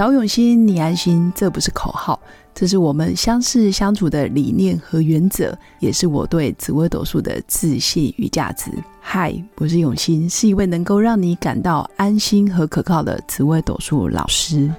找永新，你安心，这不是口号，这是我们相识相处的理念和原则，也是我对紫微斗数的自信与价值。嗨，我是永新，是一位能够让你感到安心和可靠的紫微斗数老师。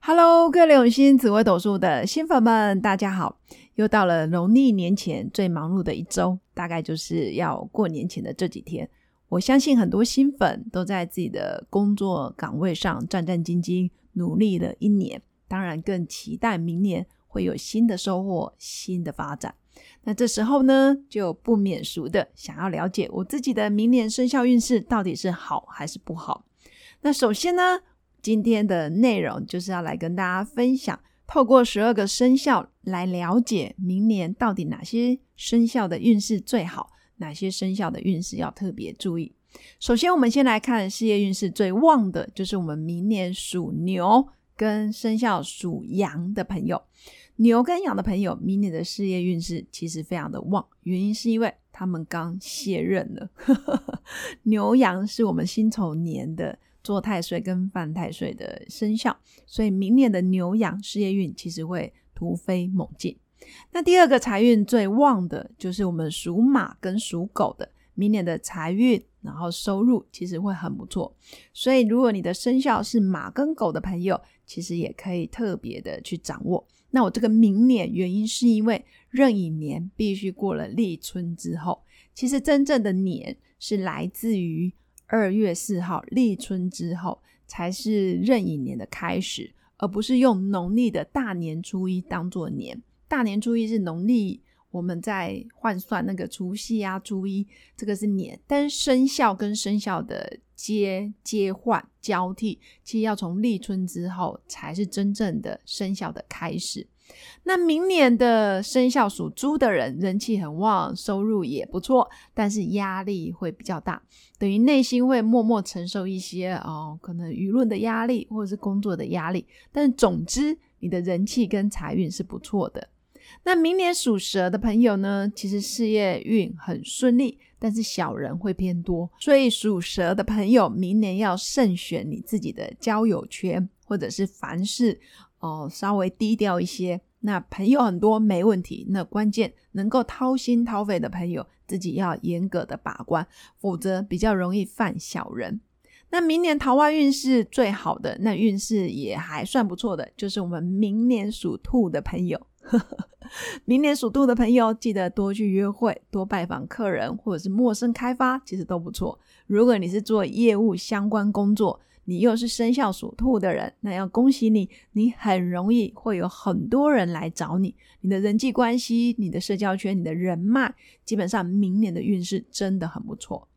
Hello，各位永新紫微斗数的新粉们，大家好！又到了农历年前最忙碌的一周，大概就是要过年前的这几天。我相信很多新粉都在自己的工作岗位上战战兢兢，努力了一年，当然更期待明年会有新的收获、新的发展。那这时候呢，就不免俗的想要了解我自己的明年生肖运势到底是好还是不好。那首先呢，今天的内容就是要来跟大家分享，透过十二个生肖来了解明年到底哪些生肖的运势最好，哪些生肖的运势要特别注意。首先，我们先来看事业运势最旺的，就是我们明年属牛跟生肖属羊的朋友。牛跟羊的朋友，明年的事业运势其实非常的旺，原因是因为他们刚卸任了。牛羊是我们辛丑年的。做太岁跟犯太岁的生肖，所以明年的牛羊事业运其实会突飞猛进。那第二个财运最旺的就是我们属马跟属狗的，明年的财运然后收入其实会很不错。所以如果你的生肖是马跟狗的朋友，其实也可以特别的去掌握。那我这个明年原因是因为壬寅年必须过了立春之后，其实真正的年是来自于。二月四号立春之后，才是壬寅年的开始，而不是用农历的大年初一当做年。大年初一是农历，我们在换算那个除夕啊、初一，这个是年。但是生肖跟生肖的接接换交替，其实要从立春之后，才是真正的生肖的开始。那明年的生肖属猪的人，人气很旺，收入也不错，但是压力会比较大，等于内心会默默承受一些哦，可能舆论的压力或者是工作的压力。但总之，你的人气跟财运是不错的。那明年属蛇的朋友呢，其实事业运很顺利，但是小人会偏多，所以属蛇的朋友明年要慎选你自己的交友圈，或者是凡事。哦，稍微低调一些。那朋友很多没问题，那关键能够掏心掏肺的朋友，自己要严格的把关，否则比较容易犯小人。那明年桃花运势最好的，那运势也还算不错的，就是我们明年属兔的朋友。明年属兔的朋友，记得多去约会，多拜访客人，或者是陌生开发，其实都不错。如果你是做业务相关工作，你又是生肖属兔的人，那要恭喜你，你很容易会有很多人来找你。你的人际关系、你的社交圈、你的人脉，基本上明年的运势真的很不错。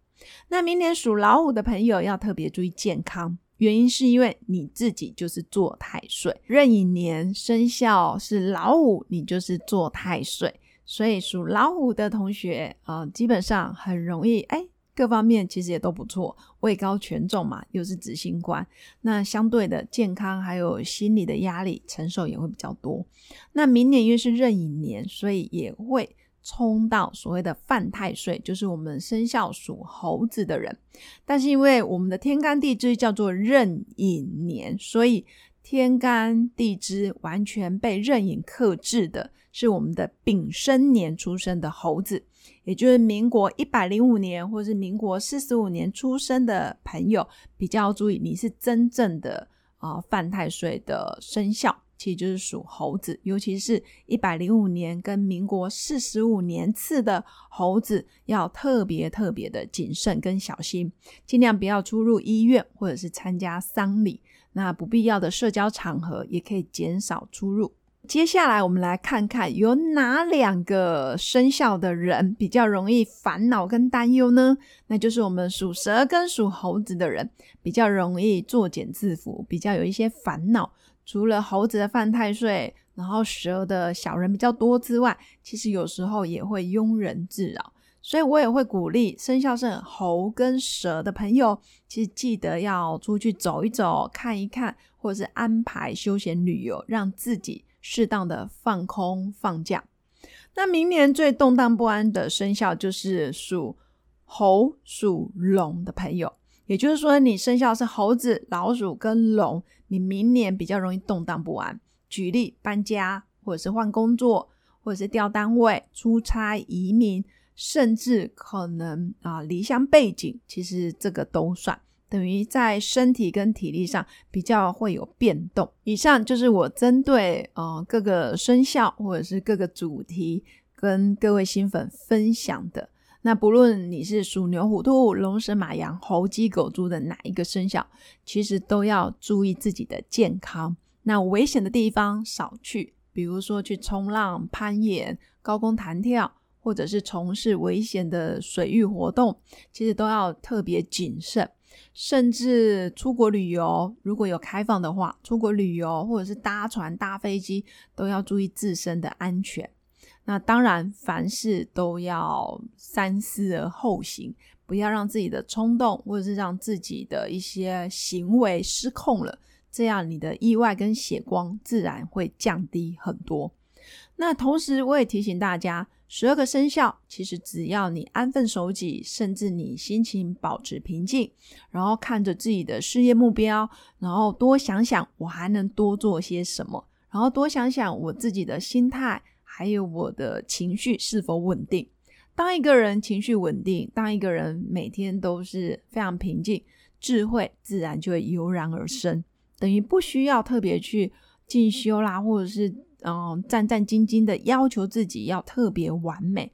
那明年属老虎的朋友要特别注意健康，原因是因为你自己就是做太岁，壬寅年生肖是老虎，你就是做太岁，所以属老虎的同学啊，基本上很容易哎。各方面其实也都不错，位高权重嘛，又是执行官，那相对的健康还有心理的压力承受也会比较多。那明年因为是壬寅年，所以也会冲到所谓的犯太岁，就是我们生肖属猴子的人。但是因为我们的天干地支叫做壬寅年，所以天干地支完全被壬寅克制的是我们的丙申年出生的猴子。也就是民国一百零五年或是民国四十五年出生的朋友，比较注意，你是真正的啊犯太岁的生肖，其实就是属猴子，尤其是一百零五年跟民国四十五年次的猴子，要特别特别的谨慎跟小心，尽量不要出入医院或者是参加丧礼，那不必要的社交场合也可以减少出入。接下来，我们来看看有哪两个生肖的人比较容易烦恼跟担忧呢？那就是我们属蛇跟属猴子的人比较容易作茧自缚，比较有一些烦恼。除了猴子的犯太岁，然后蛇的小人比较多之外，其实有时候也会庸人自扰。所以我也会鼓励生肖是猴跟蛇的朋友，其实记得要出去走一走、看一看，或者是安排休闲旅游，让自己。适当的放空放假。那明年最动荡不安的生肖就是属猴、属龙的朋友，也就是说，你生肖是猴子、老鼠跟龙，你明年比较容易动荡不安。举例，搬家，或者是换工作，或者是调单位、出差、移民，甚至可能啊离乡背景，其实这个都算。等于在身体跟体力上比较会有变动。以上就是我针对呃各个生肖或者是各个主题跟各位新粉分享的。那不论你是属牛、虎、兔、龙、蛇、马、羊、猴、鸡、狗、猪的哪一个生肖，其实都要注意自己的健康。那危险的地方少去，比如说去冲浪、攀岩、高空弹跳，或者是从事危险的水域活动，其实都要特别谨慎。甚至出国旅游，如果有开放的话，出国旅游或者是搭船、搭飞机，都要注意自身的安全。那当然，凡事都要三思而后行，不要让自己的冲动或者是让自己的一些行为失控了，这样你的意外跟血光自然会降低很多。那同时，我也提醒大家。十二个生肖，其实只要你安分守己，甚至你心情保持平静，然后看着自己的事业目标，然后多想想我还能多做些什么，然后多想想我自己的心态，还有我的情绪是否稳定。当一个人情绪稳定，当一个人每天都是非常平静，智慧自然就会油然而生，等于不需要特别去进修啦，或者是。嗯，战战兢兢的要求自己要特别完美，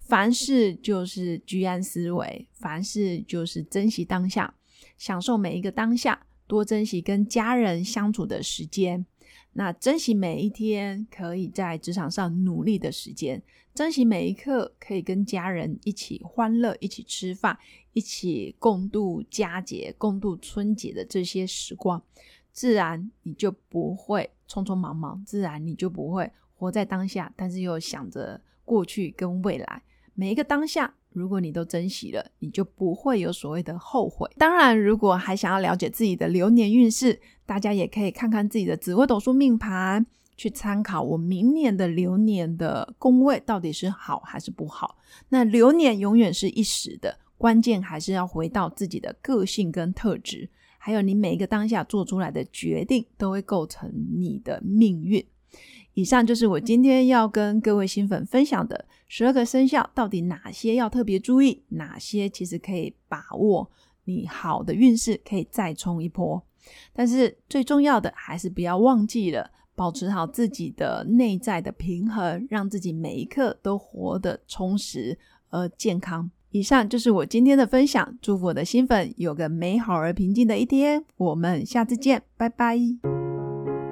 凡事就是居安思危，凡事就是珍惜当下，享受每一个当下，多珍惜跟家人相处的时间。那珍惜每一天可以在职场上努力的时间，珍惜每一刻可以跟家人一起欢乐、一起吃饭、一起共度佳节、共度春节的这些时光。自然你就不会匆匆忙忙，自然你就不会活在当下，但是又想着过去跟未来。每一个当下，如果你都珍惜了，你就不会有所谓的后悔。当然，如果还想要了解自己的流年运势，大家也可以看看自己的紫微斗数命盘，去参考我明年的流年的宫位到底是好还是不好。那流年永远是一时的，关键还是要回到自己的个性跟特质。还有你每一个当下做出来的决定，都会构成你的命运。以上就是我今天要跟各位新粉分享的十二个生肖，到底哪些要特别注意，哪些其实可以把握你好的运势，可以再冲一波。但是最重要的还是不要忘记了，保持好自己的内在的平衡，让自己每一刻都活得充实而健康。以上就是我今天的分享，祝福我的新粉有个美好而平静的一天。我们下次见，拜拜。